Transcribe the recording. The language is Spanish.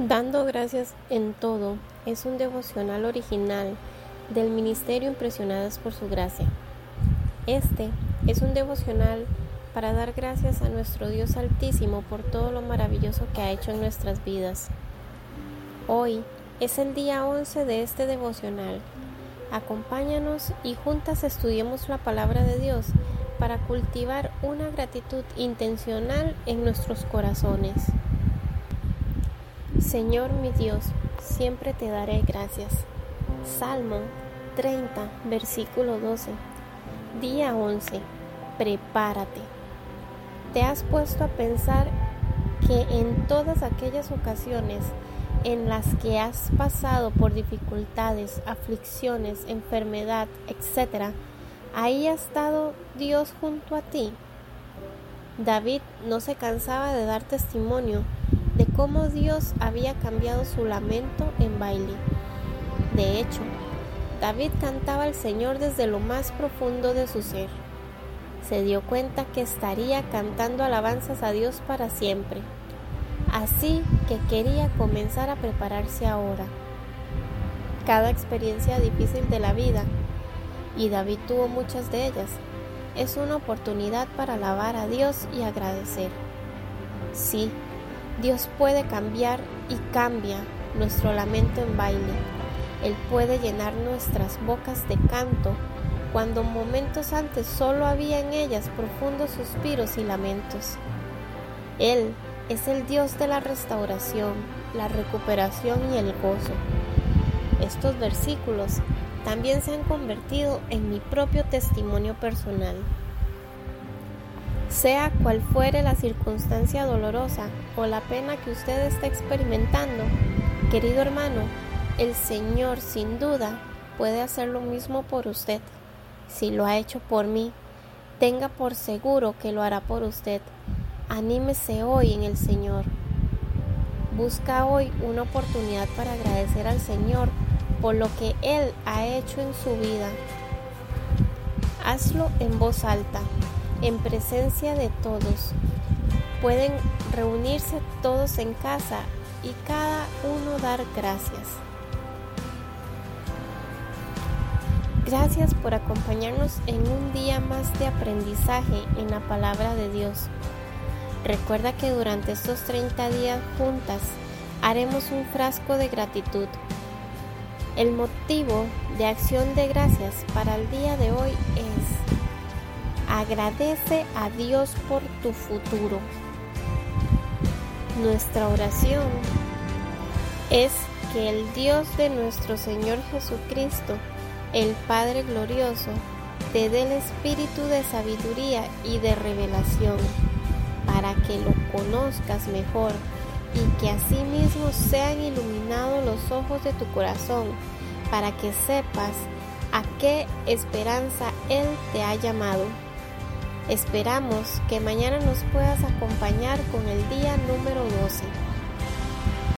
Dando gracias en todo es un devocional original del Ministerio Impresionadas por Su Gracia. Este es un devocional para dar gracias a nuestro Dios Altísimo por todo lo maravilloso que ha hecho en nuestras vidas. Hoy es el día 11 de este devocional. Acompáñanos y juntas estudiemos la palabra de Dios para cultivar una gratitud intencional en nuestros corazones. Señor mi Dios, siempre te daré gracias. Salmo 30, versículo 12. Día 11. Prepárate. ¿Te has puesto a pensar que en todas aquellas ocasiones en las que has pasado por dificultades, aflicciones, enfermedad, etc., ahí ha estado Dios junto a ti? David no se cansaba de dar testimonio de cómo Dios había cambiado su lamento en baile. De hecho, David cantaba al Señor desde lo más profundo de su ser. Se dio cuenta que estaría cantando alabanzas a Dios para siempre. Así que quería comenzar a prepararse ahora. Cada experiencia difícil de la vida, y David tuvo muchas de ellas, es una oportunidad para alabar a Dios y agradecer. Sí, Dios puede cambiar y cambia nuestro lamento en baile. Él puede llenar nuestras bocas de canto cuando momentos antes solo había en ellas profundos suspiros y lamentos. Él es el Dios de la restauración, la recuperación y el gozo. Estos versículos también se han convertido en mi propio testimonio personal. Sea cual fuere la circunstancia dolorosa o la pena que usted está experimentando, querido hermano, el Señor sin duda puede hacer lo mismo por usted. Si lo ha hecho por mí, tenga por seguro que lo hará por usted. Anímese hoy en el Señor. Busca hoy una oportunidad para agradecer al Señor por lo que Él ha hecho en su vida. Hazlo en voz alta en presencia de todos. Pueden reunirse todos en casa y cada uno dar gracias. Gracias por acompañarnos en un día más de aprendizaje en la palabra de Dios. Recuerda que durante estos 30 días juntas haremos un frasco de gratitud. El motivo de acción de gracias para el día de hoy es Agradece a Dios por tu futuro. Nuestra oración es que el Dios de nuestro Señor Jesucristo, el Padre Glorioso, te dé el espíritu de sabiduría y de revelación para que lo conozcas mejor y que asimismo sean iluminados los ojos de tu corazón para que sepas a qué esperanza Él te ha llamado. Esperamos que mañana nos puedas acompañar con el día número 12.